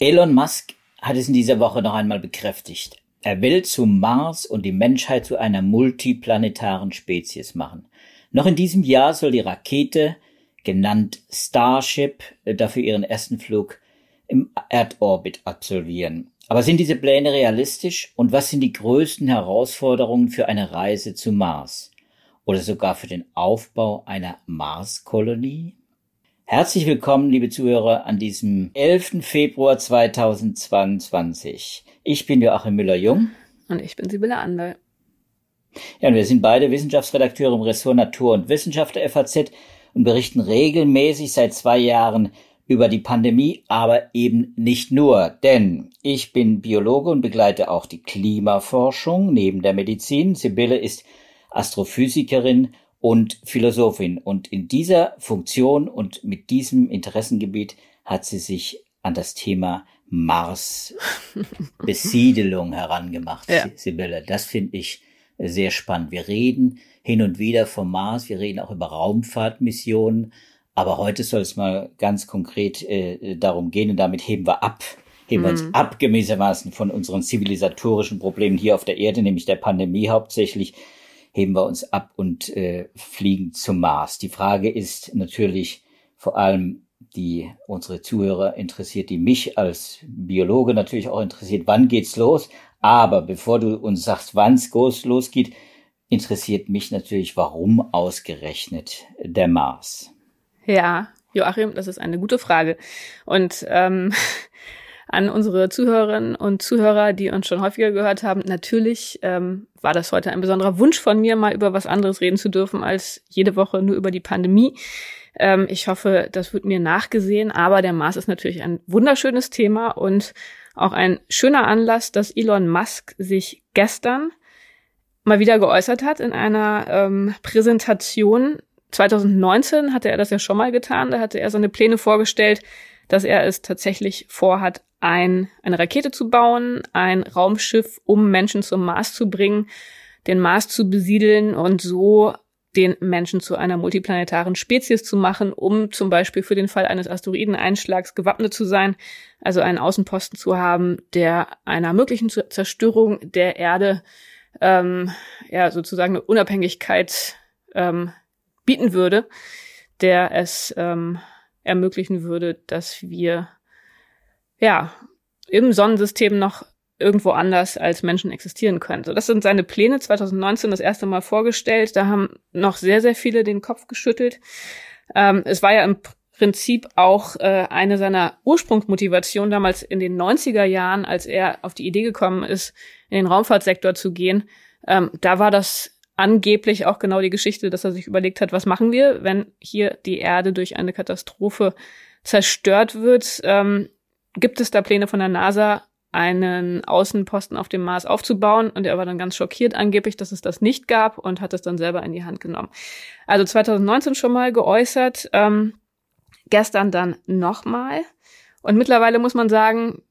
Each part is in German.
Elon Musk hat es in dieser Woche noch einmal bekräftigt. Er will zum Mars und die Menschheit zu einer multiplanetaren Spezies machen. Noch in diesem Jahr soll die Rakete, genannt Starship, dafür ihren ersten Flug im Erdorbit absolvieren. Aber sind diese Pläne realistisch und was sind die größten Herausforderungen für eine Reise zum Mars oder sogar für den Aufbau einer Marskolonie? Herzlich willkommen, liebe Zuhörer, an diesem 11. Februar 2022. Ich bin Joachim Müller-Jung. Und ich bin Sibylle Anderl. Ja, und wir sind beide Wissenschaftsredakteure im Ressort Natur und Wissenschaft der FAZ und berichten regelmäßig seit zwei Jahren über die Pandemie, aber eben nicht nur, denn ich bin Biologe und begleite auch die Klimaforschung neben der Medizin. Sibylle ist Astrophysikerin und Philosophin und in dieser Funktion und mit diesem Interessengebiet hat sie sich an das Thema Mars Besiedelung herangemacht, ja. Sibylle. Das finde ich sehr spannend. Wir reden hin und wieder vom Mars, wir reden auch über Raumfahrtmissionen, aber heute soll es mal ganz konkret äh, darum gehen und damit heben wir ab. Heben wir uns mhm. ab gewissermaßen von unseren zivilisatorischen Problemen hier auf der Erde, nämlich der Pandemie hauptsächlich, heben wir uns ab und äh, fliegen zum Mars. Die Frage ist natürlich vor allem, die unsere Zuhörer interessiert, die mich als Biologe natürlich auch interessiert, wann geht's los? Aber bevor du uns sagst, wann es losgeht, interessiert mich natürlich, warum ausgerechnet der Mars? Ja, Joachim, das ist eine gute Frage. Und ähm, an unsere Zuhörerinnen und Zuhörer, die uns schon häufiger gehört haben, natürlich ähm, war das heute ein besonderer Wunsch von mir, mal über was anderes reden zu dürfen als jede Woche nur über die Pandemie. Ähm, ich hoffe, das wird mir nachgesehen, aber der Mars ist natürlich ein wunderschönes Thema und auch ein schöner Anlass, dass Elon Musk sich gestern mal wieder geäußert hat in einer ähm, Präsentation 2019 hatte er das ja schon mal getan. Da hatte er seine Pläne vorgestellt, dass er es tatsächlich vorhat, ein, eine Rakete zu bauen, ein Raumschiff, um Menschen zum Mars zu bringen, den Mars zu besiedeln und so den Menschen zu einer multiplanetaren Spezies zu machen, um zum Beispiel für den Fall eines Asteroideneinschlags gewappnet zu sein, also einen Außenposten zu haben, der einer möglichen Zerstörung der Erde ähm, ja sozusagen eine Unabhängigkeit ähm, bieten würde, der es ähm, ermöglichen würde, dass wir ja im Sonnensystem noch irgendwo anders als Menschen existieren können. So, das sind seine Pläne 2019 das erste Mal vorgestellt. Da haben noch sehr, sehr viele den Kopf geschüttelt. Ähm, es war ja im Prinzip auch äh, eine seiner Ursprungsmotivationen damals in den 90er Jahren, als er auf die Idee gekommen ist, in den Raumfahrtsektor zu gehen. Ähm, da war das angeblich auch genau die Geschichte, dass er sich überlegt hat, was machen wir, wenn hier die Erde durch eine Katastrophe zerstört wird. Ähm, gibt es da Pläne von der NASA, einen Außenposten auf dem Mars aufzubauen? Und er war dann ganz schockiert angeblich, dass es das nicht gab und hat es dann selber in die Hand genommen. Also 2019 schon mal geäußert, ähm, gestern dann nochmal. Und mittlerweile muss man sagen,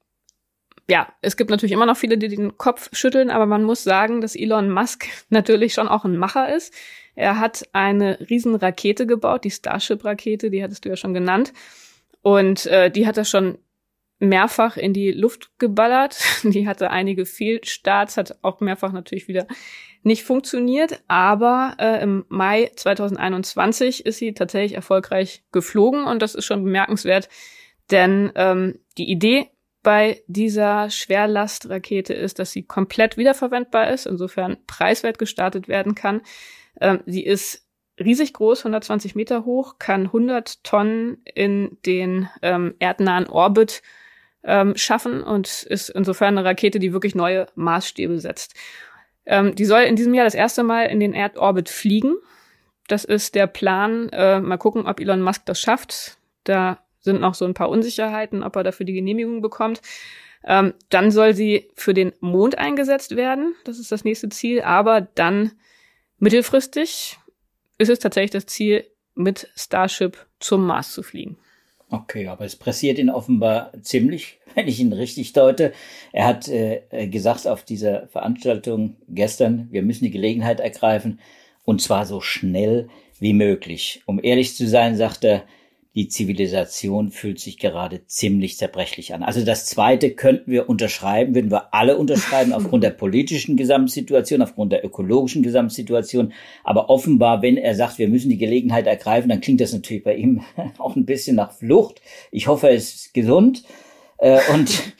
ja, es gibt natürlich immer noch viele, die den Kopf schütteln, aber man muss sagen, dass Elon Musk natürlich schon auch ein Macher ist. Er hat eine Riesenrakete gebaut, die Starship-Rakete, die hattest du ja schon genannt. Und äh, die hat er schon mehrfach in die Luft geballert. Die hatte einige Fehlstarts, hat auch mehrfach natürlich wieder nicht funktioniert. Aber äh, im Mai 2021 ist sie tatsächlich erfolgreich geflogen und das ist schon bemerkenswert, denn ähm, die Idee bei dieser Schwerlastrakete ist, dass sie komplett wiederverwendbar ist, insofern preiswert gestartet werden kann. Ähm, sie ist riesig groß, 120 Meter hoch, kann 100 Tonnen in den ähm, erdnahen Orbit ähm, schaffen und ist insofern eine Rakete, die wirklich neue Maßstäbe setzt. Ähm, die soll in diesem Jahr das erste Mal in den Erdorbit fliegen. Das ist der Plan. Äh, mal gucken, ob Elon Musk das schafft. Da sind noch so ein paar Unsicherheiten, ob er dafür die Genehmigung bekommt. Ähm, dann soll sie für den Mond eingesetzt werden. Das ist das nächste Ziel. Aber dann mittelfristig ist es tatsächlich das Ziel, mit Starship zum Mars zu fliegen. Okay, aber es pressiert ihn offenbar ziemlich, wenn ich ihn richtig deute. Er hat äh, gesagt auf dieser Veranstaltung gestern, wir müssen die Gelegenheit ergreifen und zwar so schnell wie möglich. Um ehrlich zu sein, sagt er, die Zivilisation fühlt sich gerade ziemlich zerbrechlich an. Also das Zweite könnten wir unterschreiben, würden wir alle unterschreiben aufgrund der politischen Gesamtsituation, aufgrund der ökologischen Gesamtsituation. Aber offenbar, wenn er sagt, wir müssen die Gelegenheit ergreifen, dann klingt das natürlich bei ihm auch ein bisschen nach Flucht. Ich hoffe, er ist gesund. Äh, und,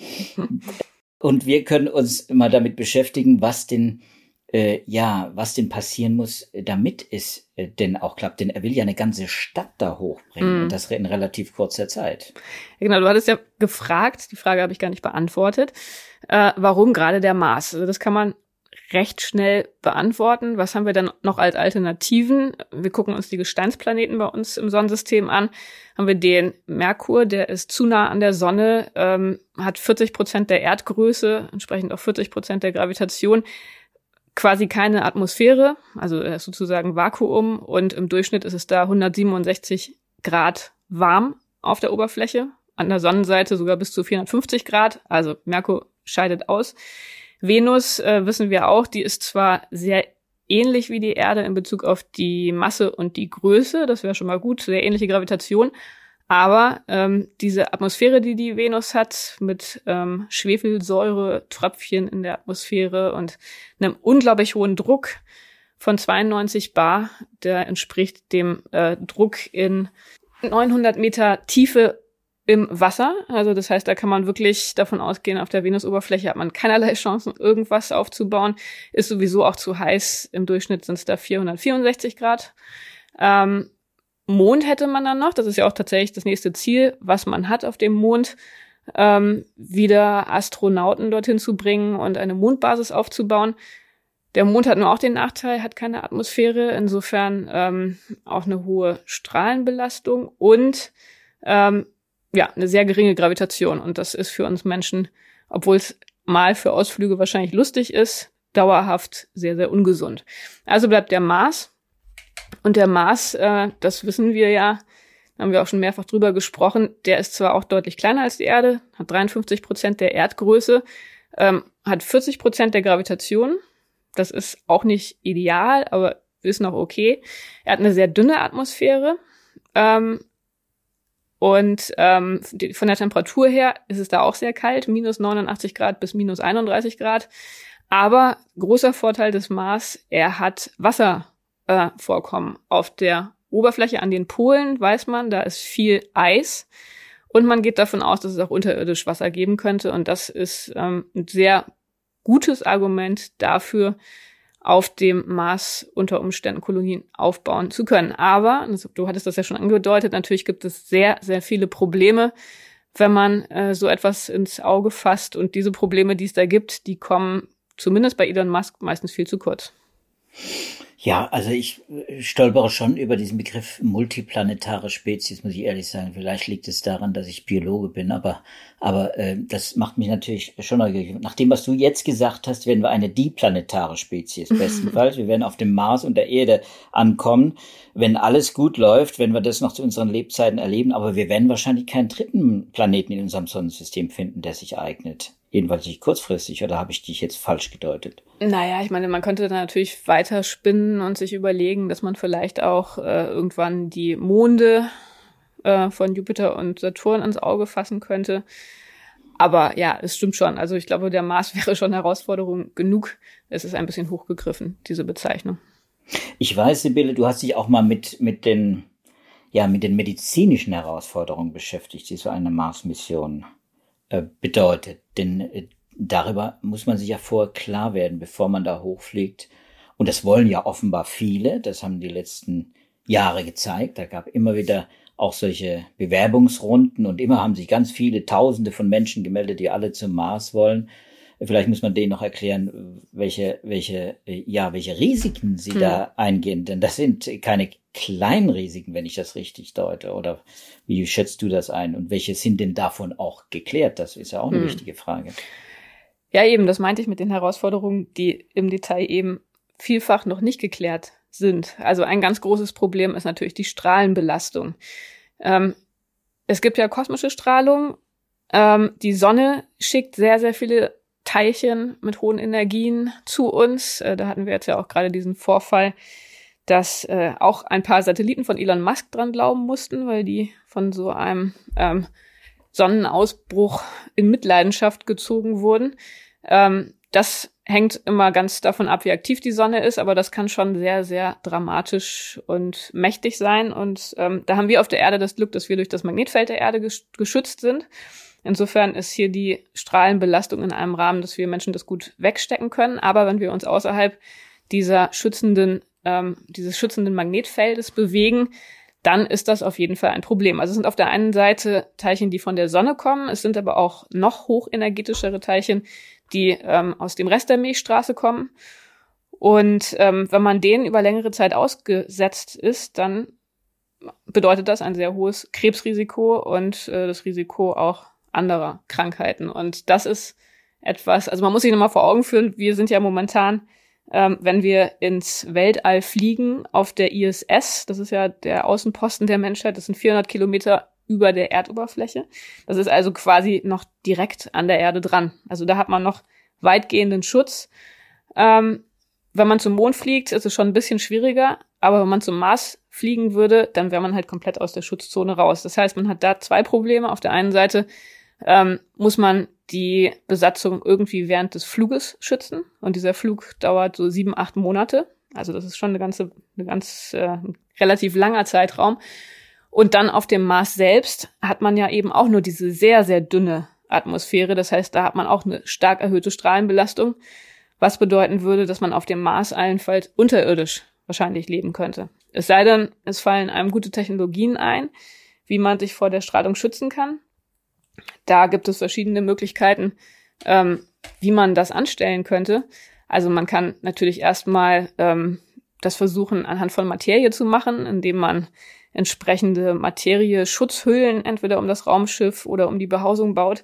und wir können uns mal damit beschäftigen, was denn äh, ja, was denn passieren muss, damit es äh, denn auch klappt. Denn er will ja eine ganze Stadt da hochbringen mm. und das in relativ kurzer Zeit. Ja, genau, du hattest ja gefragt, die Frage habe ich gar nicht beantwortet, äh, warum gerade der Mars? Also das kann man recht schnell beantworten. Was haben wir dann noch als Alternativen? Wir gucken uns die Gesteinsplaneten bei uns im Sonnensystem an. Haben wir den Merkur, der ist zu nah an der Sonne, ähm, hat 40 Prozent der Erdgröße, entsprechend auch 40 Prozent der Gravitation quasi keine Atmosphäre, also sozusagen Vakuum und im Durchschnitt ist es da 167 Grad warm auf der Oberfläche, an der Sonnenseite sogar bis zu 450 Grad, also Merkur scheidet aus. Venus äh, wissen wir auch, die ist zwar sehr ähnlich wie die Erde in Bezug auf die Masse und die Größe, das wäre schon mal gut, sehr ähnliche Gravitation, aber ähm, diese Atmosphäre, die die Venus hat, mit ähm, Schwefelsäure-Tröpfchen in der Atmosphäre und einem unglaublich hohen Druck von 92 Bar, der entspricht dem äh, Druck in 900 Meter Tiefe im Wasser. Also das heißt, da kann man wirklich davon ausgehen, auf der Venusoberfläche hat man keinerlei Chancen, irgendwas aufzubauen. Ist sowieso auch zu heiß. Im Durchschnitt sind es da 464 Grad. Ähm, Mond hätte man dann noch. Das ist ja auch tatsächlich das nächste Ziel, was man hat auf dem Mond, ähm, wieder Astronauten dorthin zu bringen und eine Mondbasis aufzubauen. Der Mond hat nur auch den Nachteil, hat keine Atmosphäre, insofern ähm, auch eine hohe Strahlenbelastung und ähm, ja, eine sehr geringe Gravitation. Und das ist für uns Menschen, obwohl es mal für Ausflüge wahrscheinlich lustig ist, dauerhaft sehr, sehr ungesund. Also bleibt der Mars und der Mars, äh, das wissen wir ja, haben wir auch schon mehrfach drüber gesprochen, der ist zwar auch deutlich kleiner als die Erde, hat 53 Prozent der Erdgröße, ähm, hat 40 Prozent der Gravitation. Das ist auch nicht ideal, aber ist noch okay. Er hat eine sehr dünne Atmosphäre. Ähm, und ähm, die, von der Temperatur her ist es da auch sehr kalt, minus 89 Grad bis minus 31 Grad. Aber großer Vorteil des Mars, er hat Wasser äh, vorkommen. Auf der Oberfläche an den Polen weiß man, da ist viel Eis. Und man geht davon aus, dass es auch unterirdisch Wasser geben könnte. Und das ist ähm, ein sehr gutes Argument dafür, auf dem Mars unter Umständen Kolonien aufbauen zu können. Aber, du hattest das ja schon angedeutet, natürlich gibt es sehr, sehr viele Probleme, wenn man äh, so etwas ins Auge fasst. Und diese Probleme, die es da gibt, die kommen zumindest bei Elon Musk meistens viel zu kurz. Ja, also ich äh, stolpere schon über diesen Begriff multiplanetare Spezies, muss ich ehrlich sagen. Vielleicht liegt es daran, dass ich Biologe bin, aber, aber äh, das macht mich natürlich schon neugierig. Nach dem, was du jetzt gesagt hast, werden wir eine diplanetare Spezies, bestenfalls. wir werden auf dem Mars und der Erde ankommen, wenn alles gut läuft, wenn wir das noch zu unseren Lebzeiten erleben, aber wir werden wahrscheinlich keinen dritten Planeten in unserem Sonnensystem finden, der sich eignet. Jedenfalls nicht kurzfristig, oder habe ich dich jetzt falsch gedeutet? Naja, ich meine, man könnte da natürlich weiter spinnen und sich überlegen, dass man vielleicht auch äh, irgendwann die Monde äh, von Jupiter und Saturn ins Auge fassen könnte. Aber ja, es stimmt schon. Also ich glaube, der Mars wäre schon Herausforderung genug. Es ist ein bisschen hochgegriffen, diese Bezeichnung. Ich weiß, Sibylle, du hast dich auch mal mit, mit den, ja, mit den medizinischen Herausforderungen beschäftigt, die so eine Mars-Mission bedeutet. Denn äh, darüber muss man sich ja vorher klar werden, bevor man da hochfliegt. Und das wollen ja offenbar viele. Das haben die letzten Jahre gezeigt. Da gab immer wieder auch solche Bewerbungsrunden und immer haben sich ganz viele Tausende von Menschen gemeldet, die alle zum Mars wollen. Vielleicht muss man denen noch erklären, welche, welche, ja, welche Risiken sie hm. da eingehen. Denn das sind keine kleinen Risiken, wenn ich das richtig deute. Oder wie schätzt du das ein? Und welche sind denn davon auch geklärt? Das ist ja auch eine hm. wichtige Frage. Ja, eben, das meinte ich mit den Herausforderungen, die im Detail eben vielfach noch nicht geklärt sind. Also ein ganz großes Problem ist natürlich die Strahlenbelastung. Ähm, es gibt ja kosmische Strahlung. Ähm, die Sonne schickt sehr, sehr viele Teilchen mit hohen Energien zu uns. Äh, da hatten wir jetzt ja auch gerade diesen Vorfall, dass äh, auch ein paar Satelliten von Elon Musk dran glauben mussten, weil die von so einem ähm, Sonnenausbruch in Mitleidenschaft gezogen wurden. Ähm, das hängt immer ganz davon ab, wie aktiv die Sonne ist, aber das kann schon sehr, sehr dramatisch und mächtig sein. Und ähm, da haben wir auf der Erde das Glück, dass wir durch das Magnetfeld der Erde geschützt sind. Insofern ist hier die Strahlenbelastung in einem Rahmen, dass wir Menschen das gut wegstecken können. Aber wenn wir uns außerhalb dieser schützenden, ähm, dieses schützenden Magnetfeldes bewegen, dann ist das auf jeden Fall ein Problem. Also es sind auf der einen Seite Teilchen, die von der Sonne kommen, es sind aber auch noch hochenergetischere Teilchen, die ähm, aus dem Rest der Milchstraße kommen. Und ähm, wenn man denen über längere Zeit ausgesetzt ist, dann bedeutet das ein sehr hohes Krebsrisiko und äh, das Risiko auch anderer Krankheiten. Und das ist etwas, also man muss sich nochmal vor Augen führen, wir sind ja momentan, ähm, wenn wir ins Weltall fliegen auf der ISS, das ist ja der Außenposten der Menschheit, das sind 400 Kilometer über der Erdoberfläche. Das ist also quasi noch direkt an der Erde dran. Also da hat man noch weitgehenden Schutz. Ähm, wenn man zum Mond fliegt, ist es schon ein bisschen schwieriger, aber wenn man zum Mars fliegen würde, dann wäre man halt komplett aus der Schutzzone raus. Das heißt, man hat da zwei Probleme. Auf der einen Seite ähm, muss man die Besatzung irgendwie während des Fluges schützen. Und dieser Flug dauert so sieben, acht Monate. Also das ist schon eine ganze, eine ganz äh, relativ langer Zeitraum. Und dann auf dem Mars selbst hat man ja eben auch nur diese sehr, sehr dünne Atmosphäre. Das heißt, da hat man auch eine stark erhöhte Strahlenbelastung, was bedeuten würde, dass man auf dem Mars allenfalls unterirdisch wahrscheinlich leben könnte. Es sei denn, es fallen einem gute Technologien ein, wie man sich vor der Strahlung schützen kann. Da gibt es verschiedene Möglichkeiten, ähm, wie man das anstellen könnte. Also man kann natürlich erstmal ähm, das versuchen, anhand von Materie zu machen, indem man entsprechende Materie Schutzhüllen entweder um das Raumschiff oder um die Behausung baut.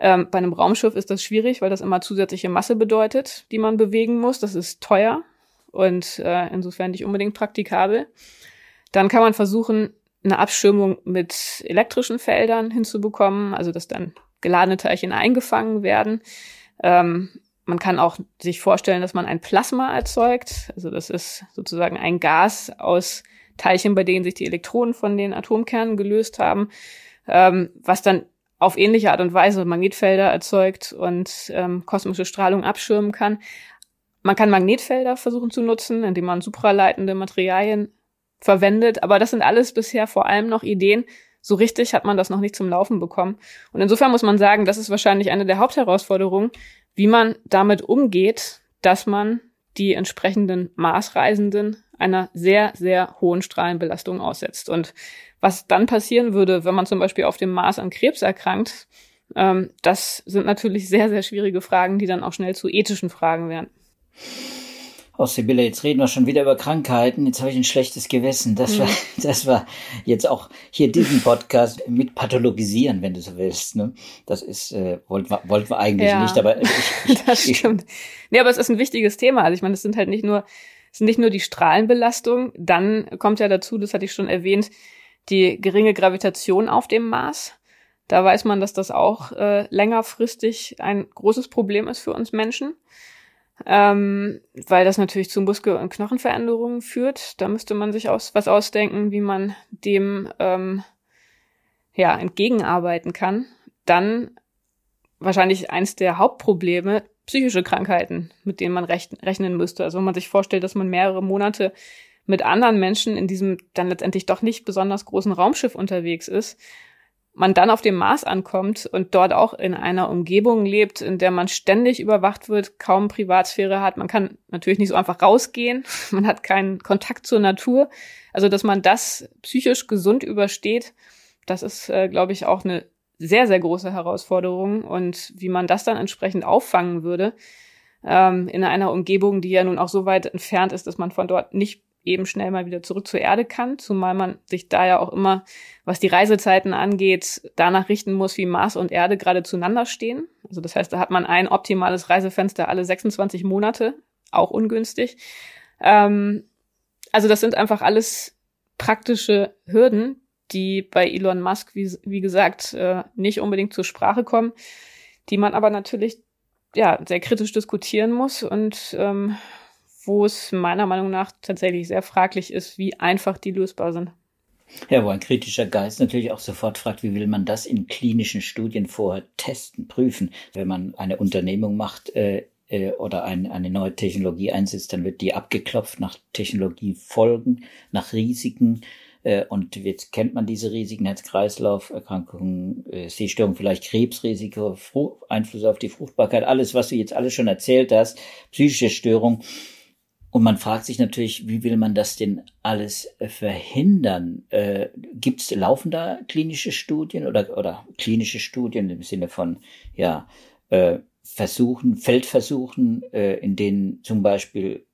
Ähm, bei einem Raumschiff ist das schwierig, weil das immer zusätzliche Masse bedeutet, die man bewegen muss. Das ist teuer und äh, insofern nicht unbedingt praktikabel. Dann kann man versuchen, eine Abschirmung mit elektrischen Feldern hinzubekommen, also dass dann geladene Teilchen eingefangen werden. Ähm, man kann auch sich vorstellen, dass man ein Plasma erzeugt. Also das ist sozusagen ein Gas aus Teilchen, bei denen sich die Elektronen von den Atomkernen gelöst haben, ähm, was dann auf ähnliche Art und Weise Magnetfelder erzeugt und ähm, kosmische Strahlung abschirmen kann. Man kann Magnetfelder versuchen zu nutzen, indem man supraleitende Materialien verwendet. Aber das sind alles bisher vor allem noch Ideen. So richtig hat man das noch nicht zum Laufen bekommen. Und insofern muss man sagen, das ist wahrscheinlich eine der Hauptherausforderungen, wie man damit umgeht, dass man die entsprechenden Maßreisenden einer sehr, sehr hohen Strahlenbelastung aussetzt. Und was dann passieren würde, wenn man zum Beispiel auf dem Mars an Krebs erkrankt, ähm, das sind natürlich sehr, sehr schwierige Fragen, die dann auch schnell zu ethischen Fragen werden. Oh, Sibylle, jetzt reden wir schon wieder über Krankheiten. Jetzt habe ich ein schlechtes Gewissen. Das war, das war jetzt auch hier diesen Podcast mit pathologisieren, wenn du so willst. Ne? Das ist, äh, wollten wir, wollten wir eigentlich ja, nicht, aber ich, ich, das stimmt. nee, aber es ist ein wichtiges Thema. Also ich meine, es sind halt nicht nur, es sind nicht nur die Strahlenbelastung. Dann kommt ja dazu, das hatte ich schon erwähnt, die geringe Gravitation auf dem Mars. Da weiß man, dass das auch äh, längerfristig ein großes Problem ist für uns Menschen ähm, weil das natürlich zu Muskel- und Knochenveränderungen führt. Da müsste man sich aus, was ausdenken, wie man dem ähm, ja, entgegenarbeiten kann. Dann wahrscheinlich eins der Hauptprobleme, psychische Krankheiten, mit denen man rechnen müsste. Also wenn man sich vorstellt, dass man mehrere Monate mit anderen Menschen in diesem dann letztendlich doch nicht besonders großen Raumschiff unterwegs ist man dann auf dem Mars ankommt und dort auch in einer Umgebung lebt, in der man ständig überwacht wird, kaum Privatsphäre hat. Man kann natürlich nicht so einfach rausgehen. Man hat keinen Kontakt zur Natur. Also, dass man das psychisch gesund übersteht, das ist, äh, glaube ich, auch eine sehr, sehr große Herausforderung. Und wie man das dann entsprechend auffangen würde, ähm, in einer Umgebung, die ja nun auch so weit entfernt ist, dass man von dort nicht eben schnell mal wieder zurück zur Erde kann, zumal man sich da ja auch immer, was die Reisezeiten angeht, danach richten muss, wie Mars und Erde gerade zueinander stehen. Also das heißt, da hat man ein optimales Reisefenster alle 26 Monate, auch ungünstig. Ähm, also das sind einfach alles praktische Hürden, die bei Elon Musk, wie, wie gesagt, äh, nicht unbedingt zur Sprache kommen, die man aber natürlich ja sehr kritisch diskutieren muss und ähm, wo es meiner Meinung nach tatsächlich sehr fraglich ist, wie einfach die lösbar sind. Ja, wo ein kritischer Geist natürlich auch sofort fragt, wie will man das in klinischen Studien vorher testen, prüfen. Wenn man eine Unternehmung macht äh, äh, oder ein, eine neue Technologie einsetzt, dann wird die abgeklopft nach Technologiefolgen, nach Risiken. Äh, und jetzt kennt man diese Risiken, Herz-Kreislauf-Erkrankungen, äh, Sehstörung, vielleicht Krebsrisiko, Einfluss auf die Fruchtbarkeit, alles, was du jetzt alles schon erzählt hast, psychische Störung. Und man fragt sich natürlich, wie will man das denn alles äh, verhindern? Äh, Gibt es laufen klinische Studien oder, oder klinische Studien im Sinne von ja äh, Versuchen, Feldversuchen, äh, in denen zum Beispiel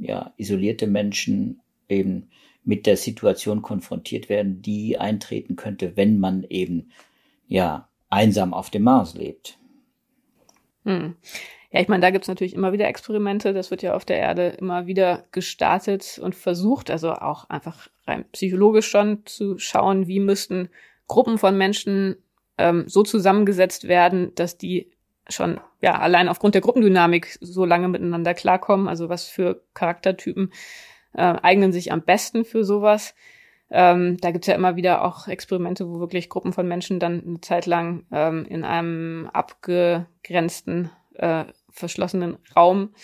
ja isolierte Menschen eben mit der Situation konfrontiert werden, die eintreten könnte, wenn man eben ja einsam auf dem Mars lebt. Hm. Ja, ich meine, da gibt's natürlich immer wieder Experimente. Das wird ja auf der Erde immer wieder gestartet und versucht, also auch einfach rein psychologisch schon zu schauen, wie müssten Gruppen von Menschen ähm, so zusammengesetzt werden, dass die schon ja allein aufgrund der Gruppendynamik so lange miteinander klarkommen. Also was für Charaktertypen äh, eignen sich am besten für sowas. Ähm, da gibt's ja immer wieder auch Experimente, wo wirklich Gruppen von Menschen dann eine Zeit lang ähm, in einem abgegrenzten äh, verschlossenen Raum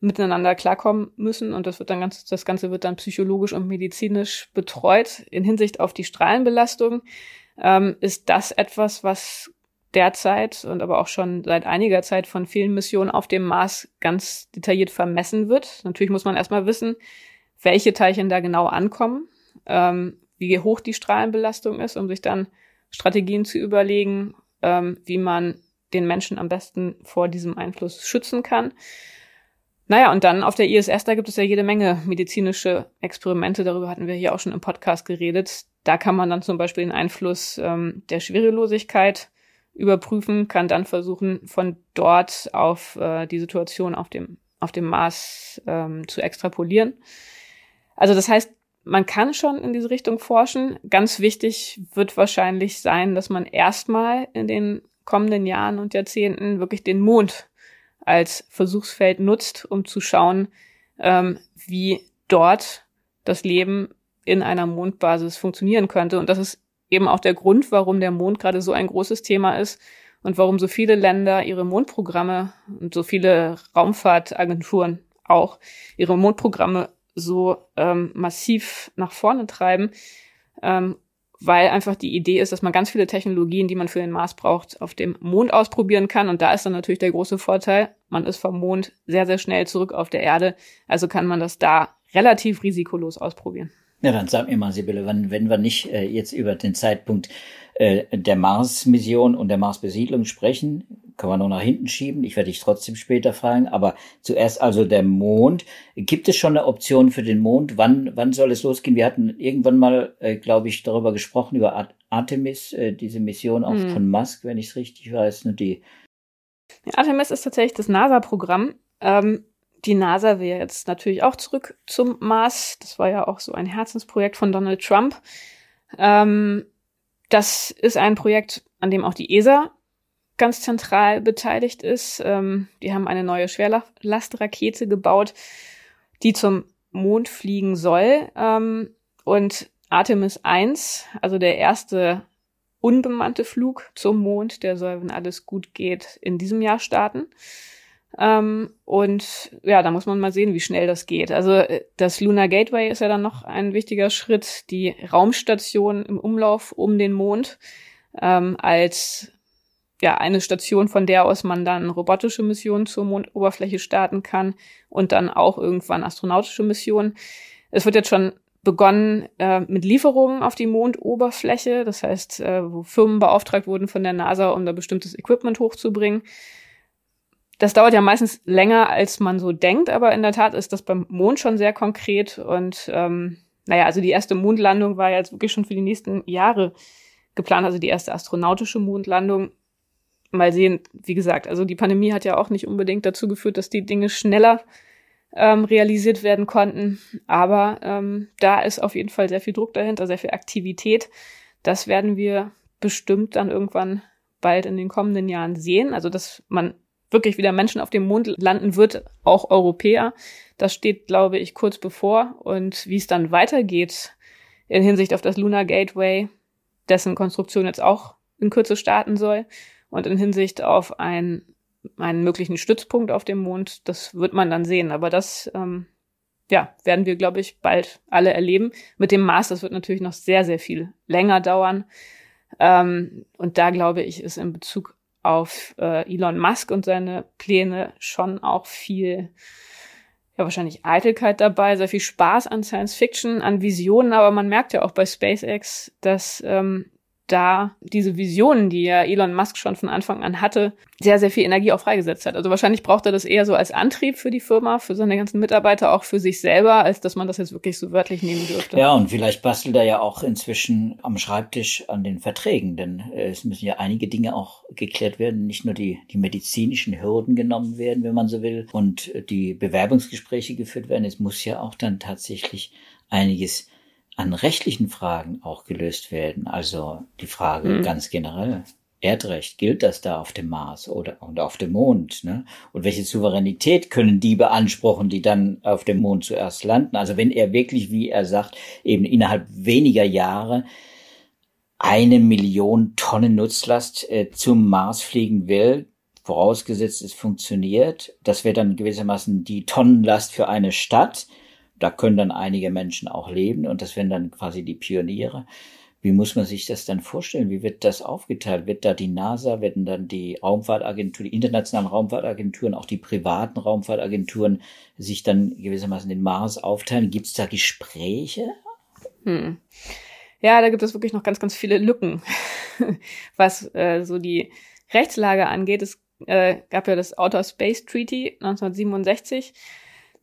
miteinander klarkommen müssen und das wird dann ganz, das Ganze wird dann psychologisch und medizinisch betreut. In Hinsicht auf die Strahlenbelastung ähm, ist das etwas, was derzeit und aber auch schon seit einiger Zeit von vielen Missionen auf dem Mars ganz detailliert vermessen wird. Natürlich muss man erstmal wissen, welche Teilchen da genau ankommen, ähm, wie hoch die Strahlenbelastung ist, um sich dann Strategien zu überlegen, ähm, wie man den Menschen am besten vor diesem Einfluss schützen kann. Naja, und dann auf der ISS, da gibt es ja jede Menge medizinische Experimente, darüber hatten wir hier auch schon im Podcast geredet. Da kann man dann zum Beispiel den Einfluss ähm, der Schwerelosigkeit überprüfen, kann dann versuchen, von dort auf äh, die Situation auf dem, auf dem Mars ähm, zu extrapolieren. Also das heißt, man kann schon in diese Richtung forschen. Ganz wichtig wird wahrscheinlich sein, dass man erstmal in den kommenden Jahren und Jahrzehnten wirklich den Mond als Versuchsfeld nutzt, um zu schauen, ähm, wie dort das Leben in einer Mondbasis funktionieren könnte. Und das ist eben auch der Grund, warum der Mond gerade so ein großes Thema ist und warum so viele Länder ihre Mondprogramme und so viele Raumfahrtagenturen auch ihre Mondprogramme so ähm, massiv nach vorne treiben, ähm, weil einfach die Idee ist, dass man ganz viele Technologien, die man für den Mars braucht, auf dem Mond ausprobieren kann. Und da ist dann natürlich der große Vorteil, man ist vom Mond sehr, sehr schnell zurück auf der Erde. Also kann man das da relativ risikolos ausprobieren. Ja, dann sag mir mal, Sibylle, wann, wenn wir nicht äh, jetzt über den Zeitpunkt äh, der Mars-Mission und der Mars-Besiedlung sprechen, können wir noch nach hinten schieben. Ich werde dich trotzdem später fragen. Aber zuerst also der Mond. Gibt es schon eine Option für den Mond? Wann, wann soll es losgehen? Wir hatten irgendwann mal, äh, glaube ich, darüber gesprochen, über Artemis, äh, diese Mission auch hm. von Musk, wenn ich es richtig weiß. Ne, die Artemis ist tatsächlich das NASA-Programm. Ähm, die NASA will jetzt natürlich auch zurück zum Mars. Das war ja auch so ein Herzensprojekt von Donald Trump. Ähm, das ist ein Projekt, an dem auch die ESA ganz zentral beteiligt ist. Ähm, die haben eine neue Schwerlastrakete gebaut, die zum Mond fliegen soll. Ähm, und Artemis 1, also der erste unbemannte Flug zum Mond, der soll, wenn alles gut geht, in diesem Jahr starten. Ähm, und ja, da muss man mal sehen, wie schnell das geht. Also äh, das Lunar Gateway ist ja dann noch ein wichtiger Schritt, die Raumstation im Umlauf um den Mond ähm, als ja eine Station, von der aus man dann robotische Missionen zur Mondoberfläche starten kann und dann auch irgendwann astronautische Missionen. Es wird jetzt schon begonnen äh, mit Lieferungen auf die Mondoberfläche, das heißt, äh, wo Firmen beauftragt wurden von der NASA, um da bestimmtes Equipment hochzubringen. Das dauert ja meistens länger, als man so denkt, aber in der Tat ist das beim Mond schon sehr konkret und ähm, naja, also die erste Mondlandung war jetzt wirklich schon für die nächsten Jahre geplant, also die erste astronautische Mondlandung mal sehen, wie gesagt, also die Pandemie hat ja auch nicht unbedingt dazu geführt, dass die Dinge schneller ähm, realisiert werden konnten. Aber ähm, da ist auf jeden Fall sehr viel Druck dahinter, sehr viel Aktivität. Das werden wir bestimmt dann irgendwann bald in den kommenden Jahren sehen. Also dass man wirklich wieder Menschen auf dem Mond landen wird, auch Europäer. Das steht, glaube ich, kurz bevor. Und wie es dann weitergeht in Hinsicht auf das Lunar Gateway, dessen Konstruktion jetzt auch in Kürze starten soll, und in Hinsicht auf ein, einen möglichen Stützpunkt auf dem Mond, das wird man dann sehen. Aber das ähm, ja, werden wir, glaube ich, bald alle erleben. Mit dem Mars, das wird natürlich noch sehr, sehr viel länger dauern. Ähm, und da, glaube ich, ist in Bezug auf äh, Elon Musk und seine Pläne schon auch viel, ja, wahrscheinlich Eitelkeit dabei, sehr viel Spaß an Science Fiction, an Visionen, aber man merkt ja auch bei SpaceX, dass ähm, da diese Visionen, die ja Elon Musk schon von Anfang an hatte, sehr, sehr viel Energie auch freigesetzt hat. Also wahrscheinlich braucht er das eher so als Antrieb für die Firma, für seine ganzen Mitarbeiter, auch für sich selber, als dass man das jetzt wirklich so wörtlich nehmen dürfte. Ja, und vielleicht bastelt er ja auch inzwischen am Schreibtisch an den Verträgen, denn äh, es müssen ja einige Dinge auch geklärt werden, nicht nur die, die medizinischen Hürden genommen werden, wenn man so will, und die Bewerbungsgespräche geführt werden. Es muss ja auch dann tatsächlich einiges an rechtlichen Fragen auch gelöst werden. Also die Frage mhm. ganz generell. Erdrecht, gilt das da auf dem Mars oder und auf dem Mond? Ne? Und welche Souveränität können die beanspruchen, die dann auf dem Mond zuerst landen? Also wenn er wirklich, wie er sagt, eben innerhalb weniger Jahre eine Million Tonnen Nutzlast äh, zum Mars fliegen will, vorausgesetzt es funktioniert, das wäre dann gewissermaßen die Tonnenlast für eine Stadt da können dann einige Menschen auch leben und das wären dann quasi die Pioniere. Wie muss man sich das dann vorstellen? Wie wird das aufgeteilt? Wird da die NASA, werden dann die Raumfahrtagenturen, die internationalen Raumfahrtagenturen, auch die privaten Raumfahrtagenturen sich dann gewissermaßen den Mars aufteilen? Gibt es da Gespräche? Hm. Ja, da gibt es wirklich noch ganz, ganz viele Lücken, was äh, so die Rechtslage angeht. Es äh, gab ja das Outer Space Treaty 1967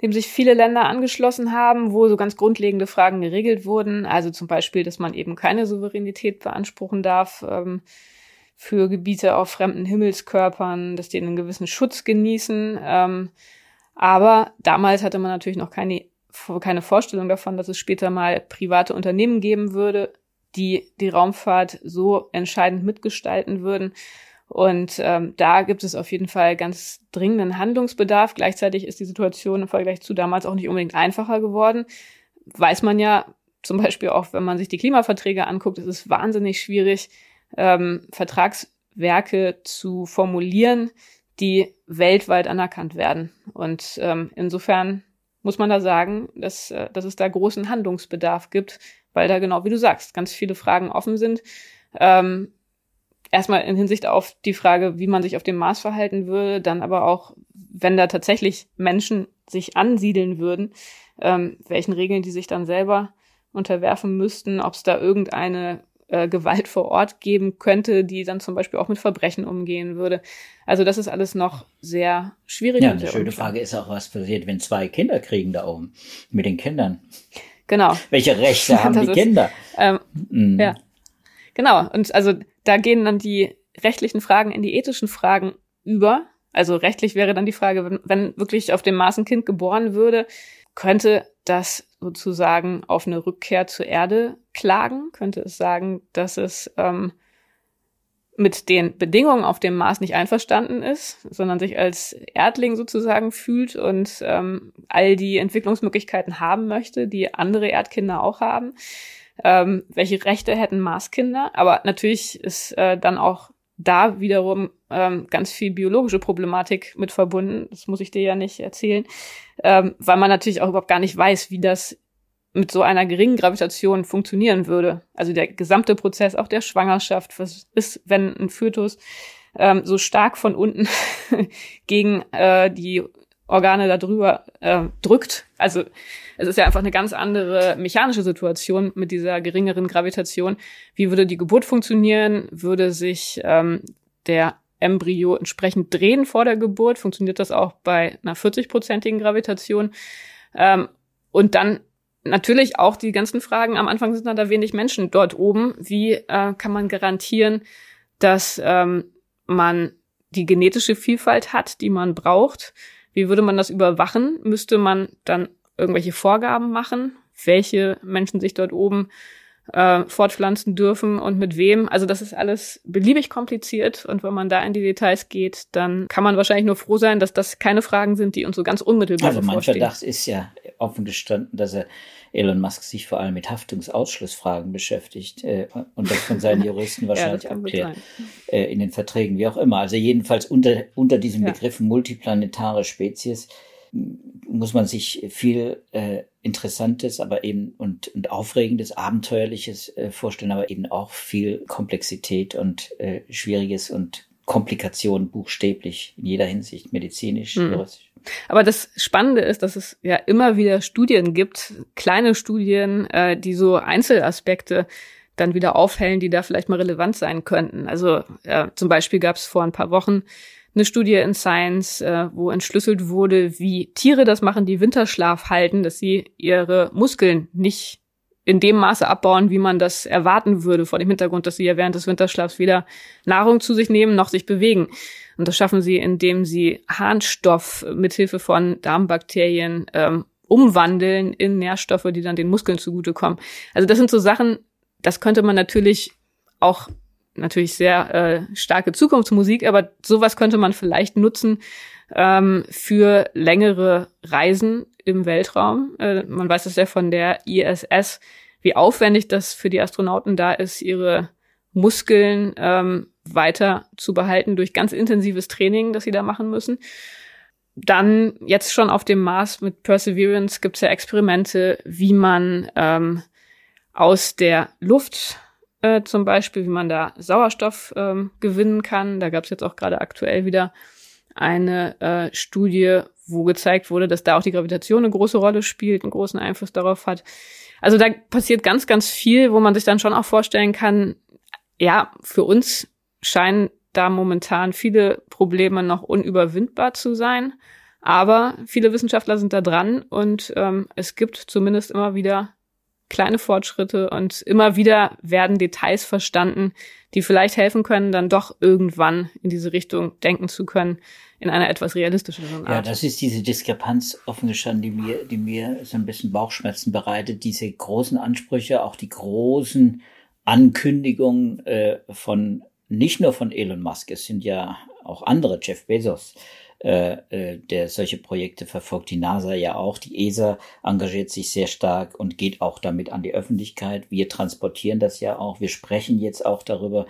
dem sich viele Länder angeschlossen haben, wo so ganz grundlegende Fragen geregelt wurden. Also zum Beispiel, dass man eben keine Souveränität beanspruchen darf ähm, für Gebiete auf fremden Himmelskörpern, dass die einen gewissen Schutz genießen. Ähm, aber damals hatte man natürlich noch keine, keine Vorstellung davon, dass es später mal private Unternehmen geben würde, die die Raumfahrt so entscheidend mitgestalten würden. Und ähm, da gibt es auf jeden Fall ganz dringenden Handlungsbedarf. Gleichzeitig ist die Situation im Vergleich zu damals auch nicht unbedingt einfacher geworden. Weiß man ja zum Beispiel auch, wenn man sich die Klimaverträge anguckt, es ist wahnsinnig schwierig, ähm, Vertragswerke zu formulieren, die weltweit anerkannt werden. Und ähm, insofern muss man da sagen, dass, äh, dass es da großen Handlungsbedarf gibt, weil da genau wie du sagst, ganz viele Fragen offen sind. Ähm, erstmal in Hinsicht auf die Frage, wie man sich auf dem Mars verhalten würde, dann aber auch, wenn da tatsächlich Menschen sich ansiedeln würden, ähm, welchen Regeln die sich dann selber unterwerfen müssten, ob es da irgendeine äh, Gewalt vor Ort geben könnte, die dann zum Beispiel auch mit Verbrechen umgehen würde. Also das ist alles noch sehr schwierig. Ja, eine schöne unklar. Frage ist auch, was passiert, wenn zwei Kinder kriegen da oben mit den Kindern. Genau. Welche Rechte haben die ist, Kinder? Ähm, mhm. Ja. Genau. Und also da gehen dann die rechtlichen Fragen in die ethischen Fragen über. Also rechtlich wäre dann die Frage, wenn, wenn wirklich auf dem Mars ein Kind geboren würde, könnte das sozusagen auf eine Rückkehr zur Erde klagen? Könnte es sagen, dass es ähm, mit den Bedingungen auf dem Mars nicht einverstanden ist, sondern sich als Erdling sozusagen fühlt und ähm, all die Entwicklungsmöglichkeiten haben möchte, die andere Erdkinder auch haben? Ähm, welche Rechte hätten Marskinder. Aber natürlich ist äh, dann auch da wiederum ähm, ganz viel biologische Problematik mit verbunden. Das muss ich dir ja nicht erzählen, ähm, weil man natürlich auch überhaupt gar nicht weiß, wie das mit so einer geringen Gravitation funktionieren würde. Also der gesamte Prozess auch der Schwangerschaft, was ist, wenn ein Fötus ähm, so stark von unten gegen äh, die Organe darüber äh, drückt. Also es ist ja einfach eine ganz andere mechanische Situation mit dieser geringeren Gravitation. Wie würde die Geburt funktionieren? Würde sich ähm, der Embryo entsprechend drehen vor der Geburt? Funktioniert das auch bei einer 40-prozentigen Gravitation? Ähm, und dann natürlich auch die ganzen Fragen. Am Anfang sind da wenig Menschen dort oben. Wie äh, kann man garantieren, dass ähm, man die genetische Vielfalt hat, die man braucht? Wie würde man das überwachen? Müsste man dann irgendwelche Vorgaben machen, welche Menschen sich dort oben äh, fortpflanzen dürfen und mit wem. Also das ist alles beliebig kompliziert und wenn man da in die Details geht, dann kann man wahrscheinlich nur froh sein, dass das keine Fragen sind, die uns so ganz unmittelbar Also mein Verdacht ist ja offen gestanden, dass er Elon Musk sich vor allem mit Haftungsausschlussfragen beschäftigt äh, und das von seinen Juristen wahrscheinlich ja, abklärt äh, in den Verträgen, wie auch immer. Also jedenfalls unter, unter diesem ja. Begriff multiplanetare Spezies muss man sich viel äh, Interessantes, aber eben und, und Aufregendes, Abenteuerliches äh, vorstellen, aber eben auch viel Komplexität und äh, Schwieriges und Komplikationen buchstäblich in jeder Hinsicht, medizinisch, mhm. juristisch. Aber das Spannende ist, dass es ja immer wieder Studien gibt, kleine Studien, äh, die so Einzelaspekte dann wieder aufhellen, die da vielleicht mal relevant sein könnten. Also äh, zum Beispiel gab es vor ein paar Wochen eine Studie in Science, äh, wo entschlüsselt wurde, wie Tiere das machen, die Winterschlaf halten, dass sie ihre Muskeln nicht in dem Maße abbauen, wie man das erwarten würde, vor dem Hintergrund, dass sie ja während des Winterschlafs weder Nahrung zu sich nehmen noch sich bewegen. Und das schaffen sie, indem sie Harnstoff mithilfe von Darmbakterien ähm, umwandeln in Nährstoffe, die dann den Muskeln zugutekommen. Also das sind so Sachen, das könnte man natürlich auch natürlich sehr äh, starke Zukunftsmusik, aber sowas könnte man vielleicht nutzen ähm, für längere Reisen im Weltraum. Äh, man weiß es ja von der ISS, wie aufwendig das für die Astronauten da ist, ihre Muskeln ähm, weiter zu behalten durch ganz intensives Training, das sie da machen müssen. Dann jetzt schon auf dem Mars mit Perseverance gibt es ja Experimente, wie man ähm, aus der Luft äh, zum Beispiel, wie man da Sauerstoff ähm, gewinnen kann. Da gab es jetzt auch gerade aktuell wieder eine äh, Studie, wo gezeigt wurde, dass da auch die Gravitation eine große Rolle spielt, einen großen Einfluss darauf hat. Also da passiert ganz, ganz viel, wo man sich dann schon auch vorstellen kann, ja, für uns scheinen da momentan viele Probleme noch unüberwindbar zu sein. Aber viele Wissenschaftler sind da dran und ähm, es gibt zumindest immer wieder kleine Fortschritte und immer wieder werden Details verstanden, die vielleicht helfen können, dann doch irgendwann in diese Richtung denken zu können, in einer etwas realistischeren Art. Ja, das ist diese Diskrepanz offen gestanden, die mir, die mir so ein bisschen Bauchschmerzen bereitet. Diese großen Ansprüche, auch die großen Ankündigungen äh, von nicht nur von Elon Musk, es sind ja auch andere, Jeff Bezos, äh, äh, der solche Projekte verfolgt, die NASA ja auch, die ESA engagiert sich sehr stark und geht auch damit an die Öffentlichkeit. Wir transportieren das ja auch, wir sprechen jetzt auch darüber.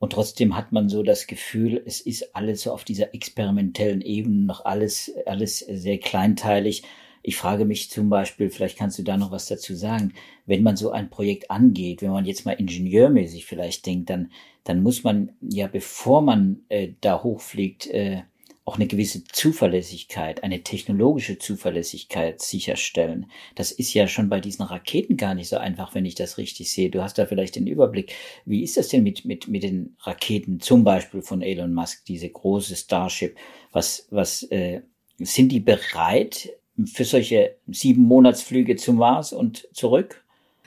Und trotzdem hat man so das Gefühl, es ist alles so auf dieser experimentellen Ebene noch alles, alles sehr kleinteilig. Ich frage mich zum Beispiel, vielleicht kannst du da noch was dazu sagen, wenn man so ein Projekt angeht, wenn man jetzt mal ingenieurmäßig vielleicht denkt, dann, dann muss man ja, bevor man äh, da hochfliegt, äh, auch eine gewisse Zuverlässigkeit, eine technologische Zuverlässigkeit sicherstellen. Das ist ja schon bei diesen Raketen gar nicht so einfach, wenn ich das richtig sehe. Du hast da vielleicht den Überblick. Wie ist das denn mit, mit, mit den Raketen, zum Beispiel von Elon Musk, diese große Starship? Was, was, äh, sind die bereit für solche sieben Monatsflüge zum Mars und zurück?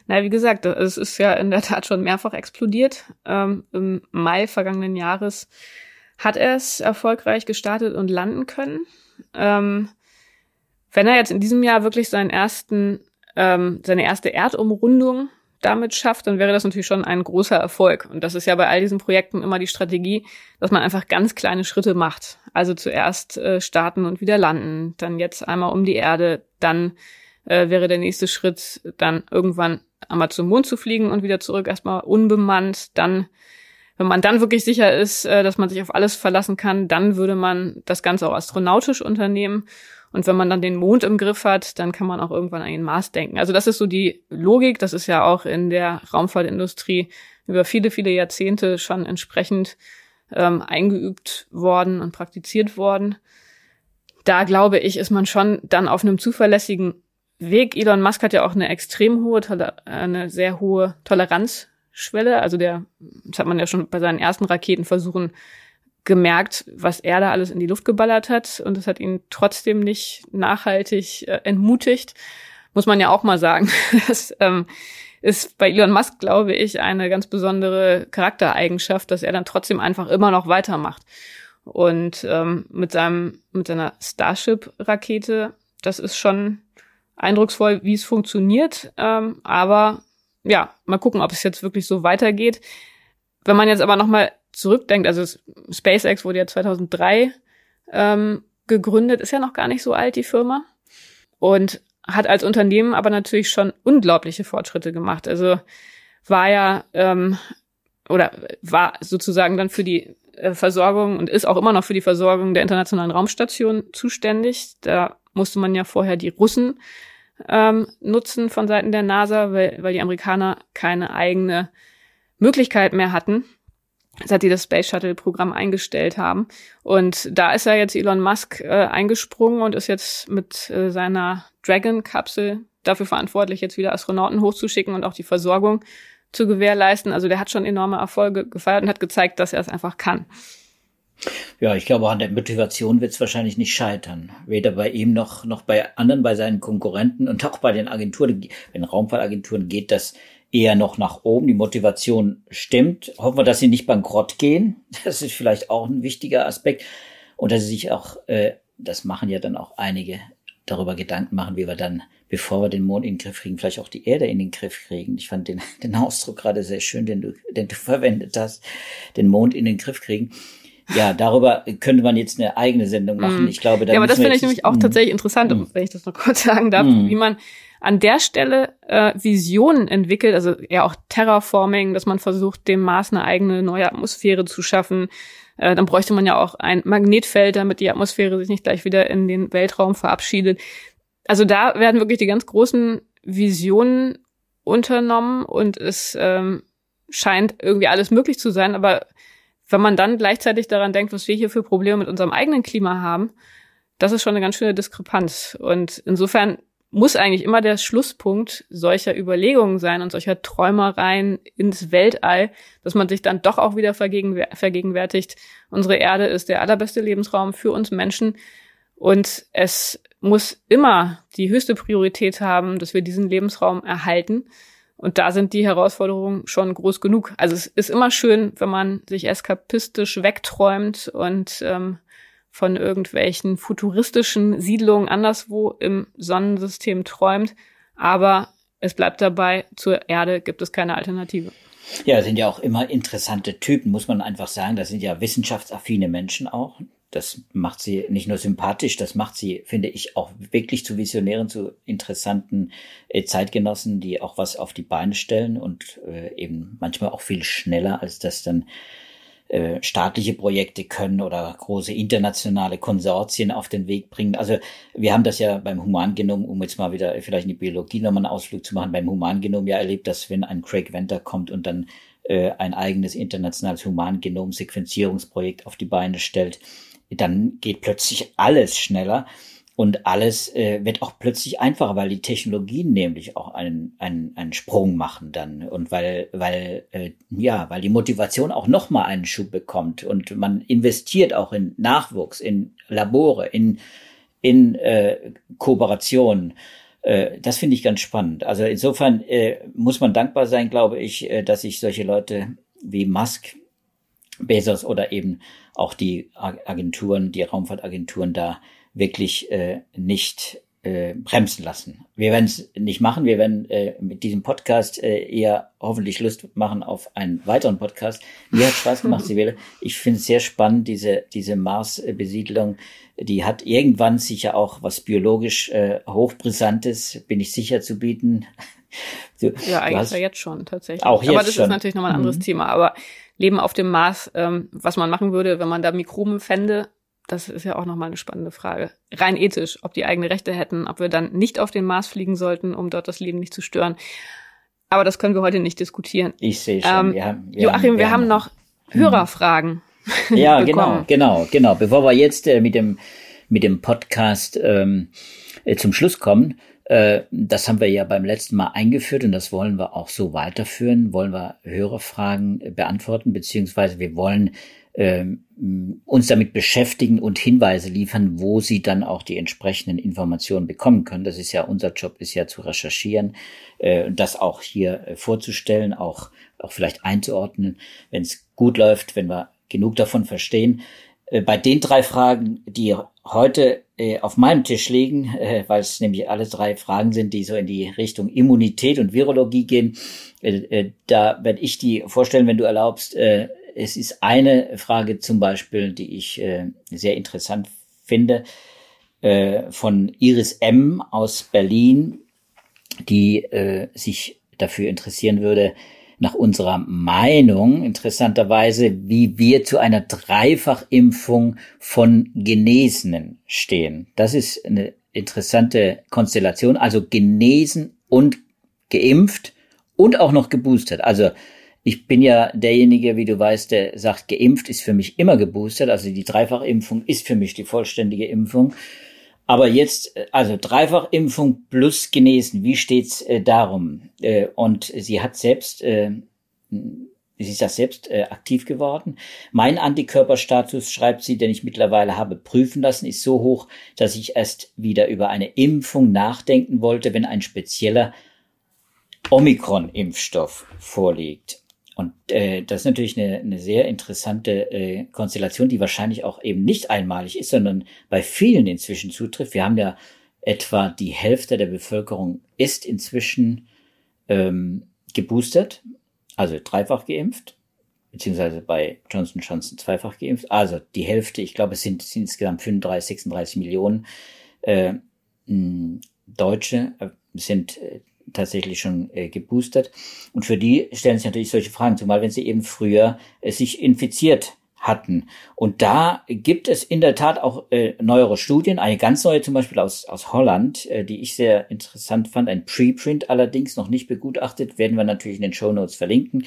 Na, wie gesagt, es ist ja in der Tat schon mehrfach explodiert. Ähm, Im Mai vergangenen Jahres hat er es erfolgreich gestartet und landen können. Ähm, wenn er jetzt in diesem Jahr wirklich seinen ersten, ähm, seine erste Erdumrundung damit schafft, dann wäre das natürlich schon ein großer Erfolg. Und das ist ja bei all diesen Projekten immer die Strategie, dass man einfach ganz kleine Schritte macht. Also zuerst äh, starten und wieder landen, dann jetzt einmal um die Erde, dann äh, wäre der nächste Schritt, dann irgendwann einmal zum Mond zu fliegen und wieder zurück, erstmal unbemannt, dann wenn man dann wirklich sicher ist, äh, dass man sich auf alles verlassen kann, dann würde man das Ganze auch astronautisch unternehmen. Und wenn man dann den Mond im Griff hat, dann kann man auch irgendwann an den Mars denken. Also das ist so die Logik. Das ist ja auch in der Raumfahrtindustrie über viele, viele Jahrzehnte schon entsprechend ähm, eingeübt worden und praktiziert worden. Da glaube ich, ist man schon dann auf einem zuverlässigen Weg. Elon Musk hat ja auch eine extrem hohe, eine sehr hohe Toleranz Schwelle. Also der, das hat man ja schon bei seinen ersten Raketenversuchen gemerkt, was er da alles in die Luft geballert hat. Und das hat ihn trotzdem nicht nachhaltig äh, entmutigt. Muss man ja auch mal sagen. Das ähm, ist bei Elon Musk, glaube ich, eine ganz besondere Charaktereigenschaft, dass er dann trotzdem einfach immer noch weitermacht. Und ähm, mit seinem, mit seiner Starship-Rakete, das ist schon eindrucksvoll, wie es funktioniert. Ähm, aber ja, mal gucken, ob es jetzt wirklich so weitergeht. Wenn man jetzt aber nochmal zurückdenkt, also SpaceX wurde ja 2003 ähm, gegründet, ist ja noch gar nicht so alt, die Firma. Und hat als Unternehmen aber natürlich schon unglaubliche Fortschritte gemacht. Also war ja ähm, oder war sozusagen dann für die äh, Versorgung und ist auch immer noch für die Versorgung der internationalen Raumstation zuständig. Da musste man ja vorher die Russen ähm, nutzen von Seiten der NASA, weil, weil die Amerikaner keine eigene Möglichkeit mehr hatten, seit die das Space Shuttle Programm eingestellt haben. Und da ist ja jetzt Elon Musk äh, eingesprungen und ist jetzt mit äh, seiner Dragon Kapsel dafür verantwortlich, jetzt wieder Astronauten hochzuschicken und auch die Versorgung zu gewährleisten. Also der hat schon enorme Erfolge gefeiert und hat gezeigt, dass er es einfach kann. Ja, ich glaube, an der Motivation wird es wahrscheinlich nicht scheitern. Weder bei ihm noch, noch bei anderen, bei seinen Konkurrenten und auch bei den Agenturen. Wenn Raumfahrtagenturen geht das eher noch nach oben. Die Motivation stimmt. Hoffen wir, dass sie nicht bankrott gehen. Das ist vielleicht auch ein wichtiger Aspekt. Und dass sie sich auch, äh, das machen ja dann auch einige, darüber Gedanken machen, wie wir dann bevor wir den Mond in den Griff kriegen, vielleicht auch die Erde in den Griff kriegen. Ich fand den, den Ausdruck gerade sehr schön, den du, den du verwendet hast, den Mond in den Griff kriegen. Ja, darüber könnte man jetzt eine eigene Sendung machen. Mm. Ich glaube, da ja, aber das finde ich nämlich auch mm. tatsächlich interessant, mm. wenn ich das noch kurz sagen darf, wie man an der Stelle äh, Visionen entwickelt, also ja auch Terraforming, dass man versucht, dem Mars eine eigene neue Atmosphäre zu schaffen. Äh, dann bräuchte man ja auch ein Magnetfeld, damit die Atmosphäre sich nicht gleich wieder in den Weltraum verabschiedet also da werden wirklich die ganz großen Visionen unternommen und es ähm, scheint irgendwie alles möglich zu sein. Aber wenn man dann gleichzeitig daran denkt, was wir hier für Probleme mit unserem eigenen Klima haben, das ist schon eine ganz schöne Diskrepanz. Und insofern muss eigentlich immer der Schlusspunkt solcher Überlegungen sein und solcher Träumereien ins Weltall, dass man sich dann doch auch wieder vergegenwärtigt, unsere Erde ist der allerbeste Lebensraum für uns Menschen und es muss immer die höchste Priorität haben, dass wir diesen Lebensraum erhalten. Und da sind die Herausforderungen schon groß genug. Also es ist immer schön, wenn man sich eskapistisch wegträumt und ähm, von irgendwelchen futuristischen Siedlungen anderswo im Sonnensystem träumt. Aber es bleibt dabei, zur Erde gibt es keine Alternative. Ja, sind ja auch immer interessante Typen, muss man einfach sagen. Das sind ja wissenschaftsaffine Menschen auch. Das macht sie nicht nur sympathisch, das macht sie, finde ich, auch wirklich zu Visionären, zu interessanten äh, Zeitgenossen, die auch was auf die Beine stellen und äh, eben manchmal auch viel schneller, als das dann äh, staatliche Projekte können oder große internationale Konsortien auf den Weg bringen. Also wir haben das ja beim Humangenom, um jetzt mal wieder vielleicht in die Biologie nochmal einen Ausflug zu machen, beim Humangenom ja erlebt, dass wenn ein Craig Venter kommt und dann ein eigenes internationales Humangenom-Sequenzierungsprojekt auf die Beine stellt, dann geht plötzlich alles schneller und alles äh, wird auch plötzlich einfacher, weil die Technologien nämlich auch einen, einen, einen Sprung machen dann und weil, weil, äh, ja, weil die Motivation auch nochmal einen Schub bekommt und man investiert auch in Nachwuchs, in Labore, in, in äh, Kooperation. Äh, das finde ich ganz spannend. Also insofern äh, muss man dankbar sein, glaube ich, äh, dass sich solche Leute wie Musk, Bezos oder eben auch die Agenturen, die Raumfahrtagenturen da wirklich äh, nicht äh, bremsen lassen. Wir werden es nicht machen. Wir werden äh, mit diesem Podcast äh, eher hoffentlich Lust machen auf einen weiteren Podcast. Mir hat Spaß gemacht, Sibele. Ich finde es sehr spannend, diese, diese Mars-Besiedlung. Die hat irgendwann sicher auch was biologisch äh, hochbrisantes, bin ich sicher, zu bieten. Du, ja, eigentlich hast, ja jetzt schon tatsächlich. Auch jetzt Aber das schon. ist natürlich nochmal ein anderes mhm. Thema. Aber Leben auf dem Mars, ähm, was man machen würde, wenn man da Mikroben fände, das ist ja auch nochmal eine spannende Frage. Rein ethisch, ob die eigene Rechte hätten, ob wir dann nicht auf den Mars fliegen sollten, um dort das Leben nicht zu stören. Aber das können wir heute nicht diskutieren. Ich sehe schon. Ähm, wir haben, wir Joachim, haben, wir, haben noch Hörerfragen. Ja, genau, genau, genau. Bevor wir jetzt äh, mit dem mit dem Podcast ähm, äh, zum Schluss kommen, das haben wir ja beim letzten Mal eingeführt und das wollen wir auch so weiterführen. Wollen wir Hörerfragen äh, beantworten, beziehungsweise wir wollen äh, uns damit beschäftigen und Hinweise liefern, wo sie dann auch die entsprechenden Informationen bekommen können. Das ist ja unser Job, ist ja zu recherchieren, äh, das auch hier äh, vorzustellen, auch, auch vielleicht einzuordnen, wenn es gut läuft, wenn wir genug davon verstehen. Äh, bei den drei Fragen, die heute äh, auf meinem Tisch liegen, äh, weil es nämlich alle drei Fragen sind, die so in die Richtung Immunität und Virologie gehen. Äh, äh, da werde ich die vorstellen, wenn du erlaubst. Äh, es ist eine Frage zum Beispiel, die ich sehr interessant finde, von Iris M. aus Berlin, die sich dafür interessieren würde, nach unserer Meinung interessanterweise, wie wir zu einer Dreifachimpfung von Genesenen stehen. Das ist eine interessante Konstellation. Also genesen und geimpft und auch noch geboostert. Also ich bin ja derjenige, wie du weißt, der sagt, geimpft ist für mich immer geboostert. Also die Dreifachimpfung ist für mich die vollständige Impfung. Aber jetzt, äh, also Dreifachimpfung plus genesen, wie steht's äh, darum? Äh, und sie hat selbst, äh, sie ist das selbst äh, aktiv geworden. Mein Antikörperstatus, schreibt sie, den ich mittlerweile habe prüfen lassen, ist so hoch, dass ich erst wieder über eine Impfung nachdenken wollte, wenn ein spezieller Omikron-Impfstoff vorliegt. Und äh, das ist natürlich eine, eine sehr interessante äh, Konstellation, die wahrscheinlich auch eben nicht einmalig ist, sondern bei vielen inzwischen zutrifft. Wir haben ja etwa die Hälfte der Bevölkerung ist inzwischen ähm, geboostert, also dreifach geimpft, beziehungsweise bei Johnson Johnson zweifach geimpft. Also die Hälfte, ich glaube, es sind, sind insgesamt 35, 36 Millionen äh, Deutsche äh, sind äh, tatsächlich schon äh, geboostert. Und für die stellen sich natürlich solche Fragen, zumal wenn sie eben früher äh, sich infiziert hatten. Und da gibt es in der Tat auch äh, neuere Studien, eine ganz neue zum Beispiel aus, aus Holland, äh, die ich sehr interessant fand, ein Preprint allerdings noch nicht begutachtet, werden wir natürlich in den Show Notes verlinken.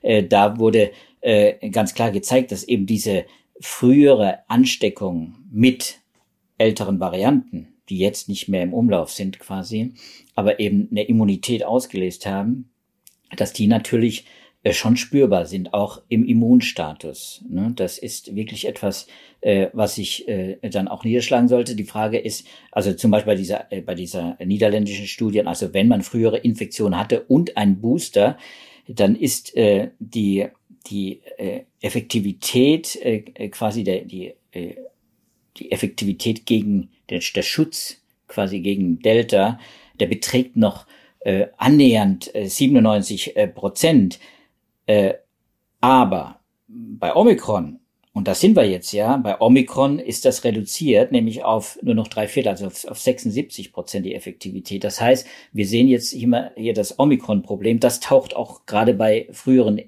Äh, da wurde äh, ganz klar gezeigt, dass eben diese frühere Ansteckung mit älteren Varianten die jetzt nicht mehr im Umlauf sind quasi, aber eben eine Immunität ausgelöst haben, dass die natürlich äh, schon spürbar sind, auch im Immunstatus. Ne? Das ist wirklich etwas, äh, was sich äh, dann auch niederschlagen sollte. Die Frage ist, also zum Beispiel bei dieser, bei dieser niederländischen Studien, also wenn man frühere Infektionen hatte und ein Booster, dann ist die, die Effektivität quasi der, die, die Effektivität gegen der, der Schutz quasi gegen Delta, der beträgt noch äh, annähernd äh, 97 äh, Prozent. Äh, aber bei Omikron, und da sind wir jetzt ja, bei Omikron ist das reduziert, nämlich auf nur noch drei Viertel, also auf, auf 76 Prozent die Effektivität. Das heißt, wir sehen jetzt immer hier das Omikron-Problem, das taucht auch gerade bei früheren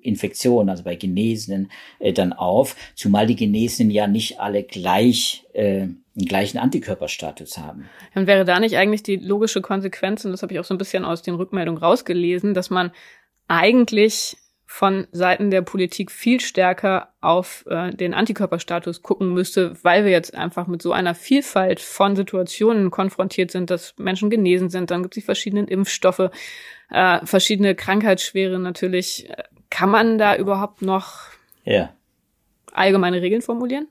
Infektionen, also bei Genesenen, äh, dann auf, zumal die Genesenen ja nicht alle gleich äh, einen gleichen Antikörperstatus haben. Dann wäre da nicht eigentlich die logische Konsequenz, und das habe ich auch so ein bisschen aus den Rückmeldungen rausgelesen, dass man eigentlich von Seiten der Politik viel stärker auf äh, den Antikörperstatus gucken müsste, weil wir jetzt einfach mit so einer Vielfalt von Situationen konfrontiert sind, dass Menschen genesen sind. Dann gibt es die verschiedenen Impfstoffe, äh, verschiedene Krankheitsschwere natürlich. Kann man da überhaupt noch ja. allgemeine Regeln formulieren?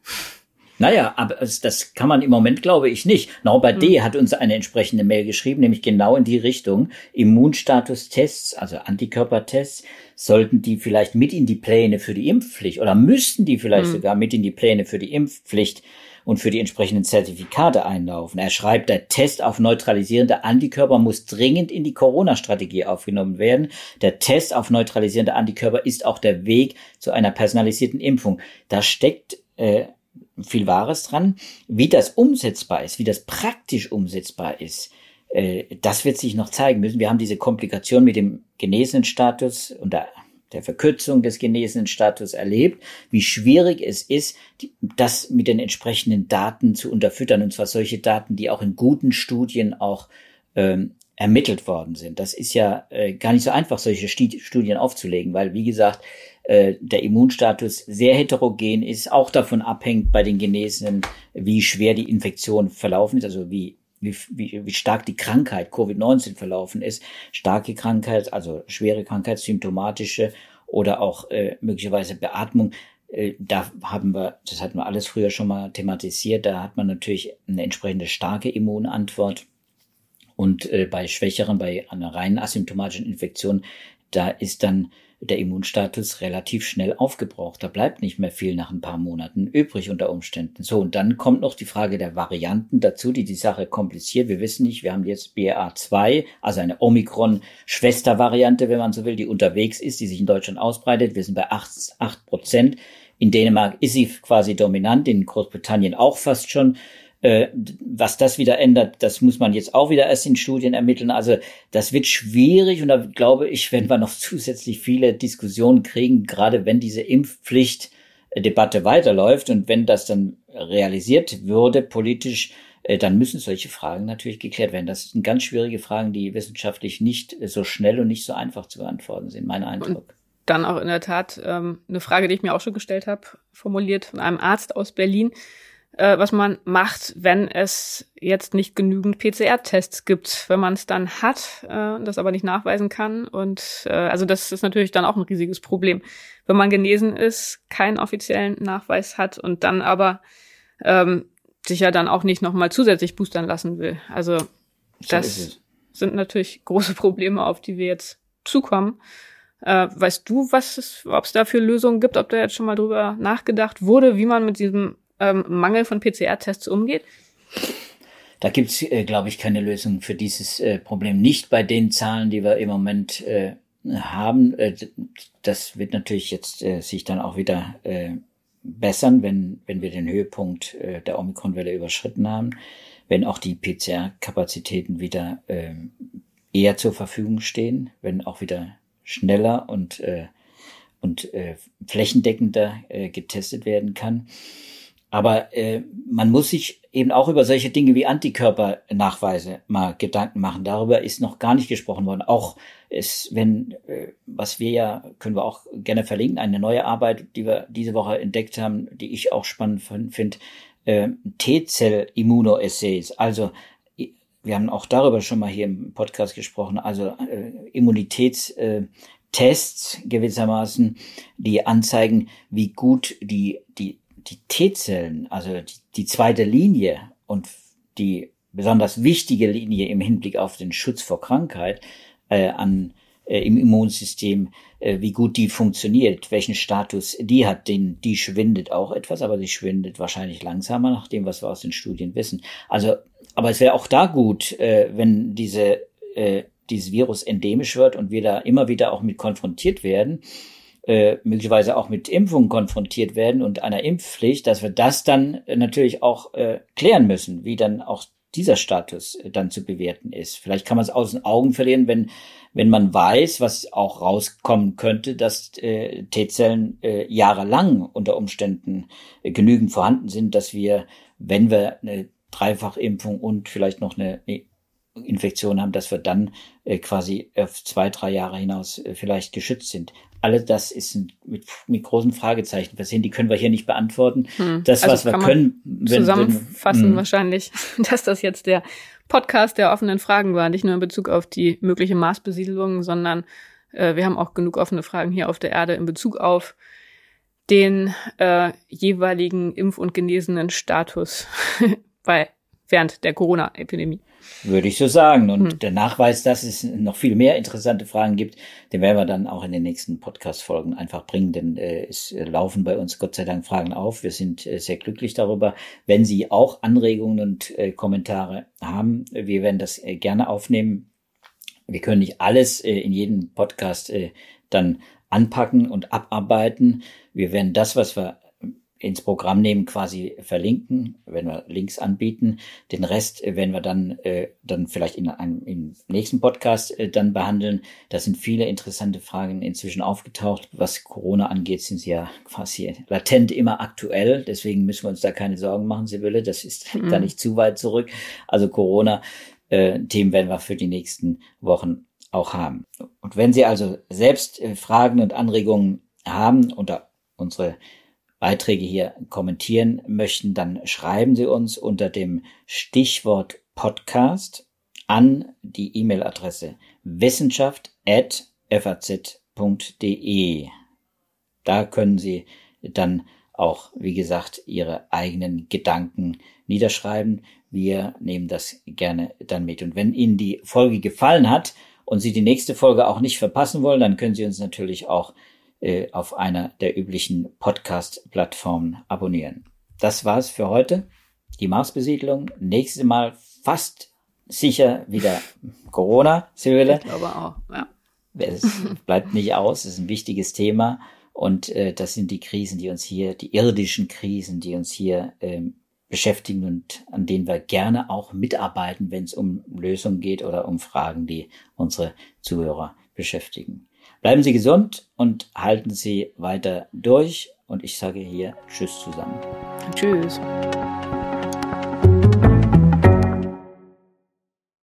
Naja, aber das kann man im Moment, glaube ich, nicht. Norbert mhm. D. hat uns eine entsprechende Mail geschrieben, nämlich genau in die Richtung. Immunstatustests, also Antikörpertests, sollten die vielleicht mit in die Pläne für die Impfpflicht oder müssten die vielleicht mhm. sogar mit in die Pläne für die Impfpflicht und für die entsprechenden Zertifikate einlaufen. Er schreibt, der Test auf neutralisierende Antikörper muss dringend in die Corona-Strategie aufgenommen werden. Der Test auf neutralisierende Antikörper ist auch der Weg zu einer personalisierten Impfung. Da steckt äh, viel Wahres dran. Wie das umsetzbar ist, wie das praktisch umsetzbar ist, äh, das wird sich noch zeigen müssen. Wir haben diese Komplikation mit dem genesenen Status und der, der Verkürzung des genesenen Status erlebt, wie schwierig es ist, das mit den entsprechenden Daten zu unterfüttern, und zwar solche Daten, die auch in guten Studien auch ähm, ermittelt worden sind. Das ist ja äh, gar nicht so einfach, solche Studien aufzulegen, weil, wie gesagt, äh, der Immunstatus sehr heterogen ist, auch davon abhängt bei den Genesenen, wie schwer die Infektion verlaufen ist, also wie wie, wie, stark die Krankheit Covid-19 verlaufen ist. Starke Krankheit, also schwere Krankheit, symptomatische oder auch äh, möglicherweise Beatmung. Äh, da haben wir, das hatten wir alles früher schon mal thematisiert, da hat man natürlich eine entsprechende starke Immunantwort. Und äh, bei schwächeren, bei einer reinen asymptomatischen Infektion da ist dann der Immunstatus relativ schnell aufgebraucht. Da bleibt nicht mehr viel nach ein paar Monaten übrig unter Umständen. So, und dann kommt noch die Frage der Varianten dazu, die die Sache kompliziert. Wir wissen nicht, wir haben jetzt BA2, also eine Omikron-Schwestervariante, wenn man so will, die unterwegs ist, die sich in Deutschland ausbreitet. Wir sind bei 8, 8 Prozent. In Dänemark ist sie quasi dominant, in Großbritannien auch fast schon. Äh, was das wieder ändert, das muss man jetzt auch wieder erst in Studien ermitteln. Also das wird schwierig und da glaube ich, wenn wir noch zusätzlich viele Diskussionen kriegen, gerade wenn diese Impfpflichtdebatte weiterläuft und wenn das dann realisiert würde politisch, äh, dann müssen solche Fragen natürlich geklärt werden. Das sind ganz schwierige Fragen, die wissenschaftlich nicht so schnell und nicht so einfach zu beantworten sind, mein Eindruck. Und dann auch in der Tat ähm, eine Frage, die ich mir auch schon gestellt habe, formuliert von einem Arzt aus Berlin äh, was man macht, wenn es jetzt nicht genügend PCR-Tests gibt, wenn man es dann hat, äh, das aber nicht nachweisen kann. Und äh, also das ist natürlich dann auch ein riesiges Problem. Wenn man genesen ist, keinen offiziellen Nachweis hat und dann aber ähm, sich ja dann auch nicht nochmal zusätzlich boostern lassen will. Also das sind natürlich große Probleme, auf die wir jetzt zukommen. Äh, weißt du, was es, ob es dafür Lösungen gibt, ob da jetzt schon mal drüber nachgedacht wurde, wie man mit diesem ähm, Mangel von PCR-Tests umgeht? Da gibt's, äh, glaube ich, keine Lösung für dieses äh, Problem. Nicht bei den Zahlen, die wir im Moment äh, haben. Äh, das wird natürlich jetzt äh, sich dann auch wieder äh, bessern, wenn, wenn wir den Höhepunkt der Omikron-Welle überschritten haben, wenn auch die PCR-Kapazitäten wieder äh, eher zur Verfügung stehen, wenn auch wieder schneller und, und flächendeckender getestet werden kann. Aber äh, man muss sich eben auch über solche Dinge wie Antikörpernachweise mal Gedanken machen. Darüber ist noch gar nicht gesprochen worden. Auch ist, wenn, äh, was wir ja, können wir auch gerne verlinken, eine neue Arbeit, die wir diese Woche entdeckt haben, die ich auch spannend finde, äh, T-Zell-Immunoassays. Also wir haben auch darüber schon mal hier im Podcast gesprochen, also äh, Immunitätstests äh, gewissermaßen, die anzeigen, wie gut die, die die T-Zellen, also die, die zweite Linie und die besonders wichtige Linie im Hinblick auf den Schutz vor Krankheit äh, an äh, im Immunsystem, äh, wie gut die funktioniert, welchen Status die hat, den die schwindet auch etwas, aber sie schwindet wahrscheinlich langsamer nach dem, was wir aus den Studien wissen. Also, aber es wäre auch da gut, äh, wenn diese äh, dieses Virus endemisch wird und wir da immer wieder auch mit konfrontiert werden äh, möglicherweise auch mit Impfungen konfrontiert werden und einer Impfpflicht, dass wir das dann äh, natürlich auch äh, klären müssen, wie dann auch dieser Status äh, dann zu bewerten ist. Vielleicht kann man es aus den Augen verlieren, wenn, wenn man weiß, was auch rauskommen könnte, dass äh, T-Zellen äh, jahrelang unter Umständen äh, genügend vorhanden sind, dass wir, wenn wir eine Dreifachimpfung und vielleicht noch eine Infektion haben, dass wir dann äh, quasi auf zwei, drei Jahre hinaus äh, vielleicht geschützt sind alles das ist mit, mit großen Fragezeichen versehen. Die können wir hier nicht beantworten. Hm. Das, also was wir können, wenn, zusammenfassen wenn, hm. wahrscheinlich, dass das jetzt der Podcast der offenen Fragen war, nicht nur in Bezug auf die mögliche Marsbesiedelung, sondern äh, wir haben auch genug offene Fragen hier auf der Erde in Bezug auf den äh, jeweiligen Impf- und genesenen Status bei während der Corona-Epidemie. Würde ich so sagen. Und hm. der Nachweis, dass es noch viel mehr interessante Fragen gibt, den werden wir dann auch in den nächsten Podcast-Folgen einfach bringen, denn äh, es laufen bei uns Gott sei Dank Fragen auf. Wir sind äh, sehr glücklich darüber. Wenn Sie auch Anregungen und äh, Kommentare haben, wir werden das äh, gerne aufnehmen. Wir können nicht alles äh, in jedem Podcast äh, dann anpacken und abarbeiten. Wir werden das, was wir ins Programm nehmen, quasi verlinken, wenn wir Links anbieten. Den Rest äh, werden wir dann, äh, dann vielleicht in einem im nächsten Podcast äh, dann behandeln. Da sind viele interessante Fragen inzwischen aufgetaucht. Was Corona angeht, sind sie ja quasi latent immer aktuell. Deswegen müssen wir uns da keine Sorgen machen, Sibylle. Das ist mhm. da nicht zu weit zurück. Also Corona, äh, Themen werden wir für die nächsten Wochen auch haben. Und wenn Sie also selbst äh, Fragen und Anregungen haben unter unsere Beiträge hier kommentieren möchten, dann schreiben Sie uns unter dem Stichwort Podcast an die E-Mail-Adresse wissenschaft.faz.de. Da können Sie dann auch, wie gesagt, Ihre eigenen Gedanken niederschreiben. Wir nehmen das gerne dann mit. Und wenn Ihnen die Folge gefallen hat und Sie die nächste Folge auch nicht verpassen wollen, dann können Sie uns natürlich auch äh, auf einer der üblichen Podcast-Plattformen abonnieren. Das war's für heute. Die Marsbesiedlung. Nächstes Mal fast sicher wieder Corona, Sibylle. Ich glaube auch, ja. Es bleibt nicht aus, es ist ein wichtiges Thema. Und äh, das sind die Krisen, die uns hier, die irdischen Krisen, die uns hier ähm, beschäftigen und an denen wir gerne auch mitarbeiten, wenn es um Lösungen geht oder um Fragen, die unsere Zuhörer beschäftigen. Bleiben Sie gesund und halten Sie weiter durch. Und ich sage hier Tschüss zusammen. Tschüss.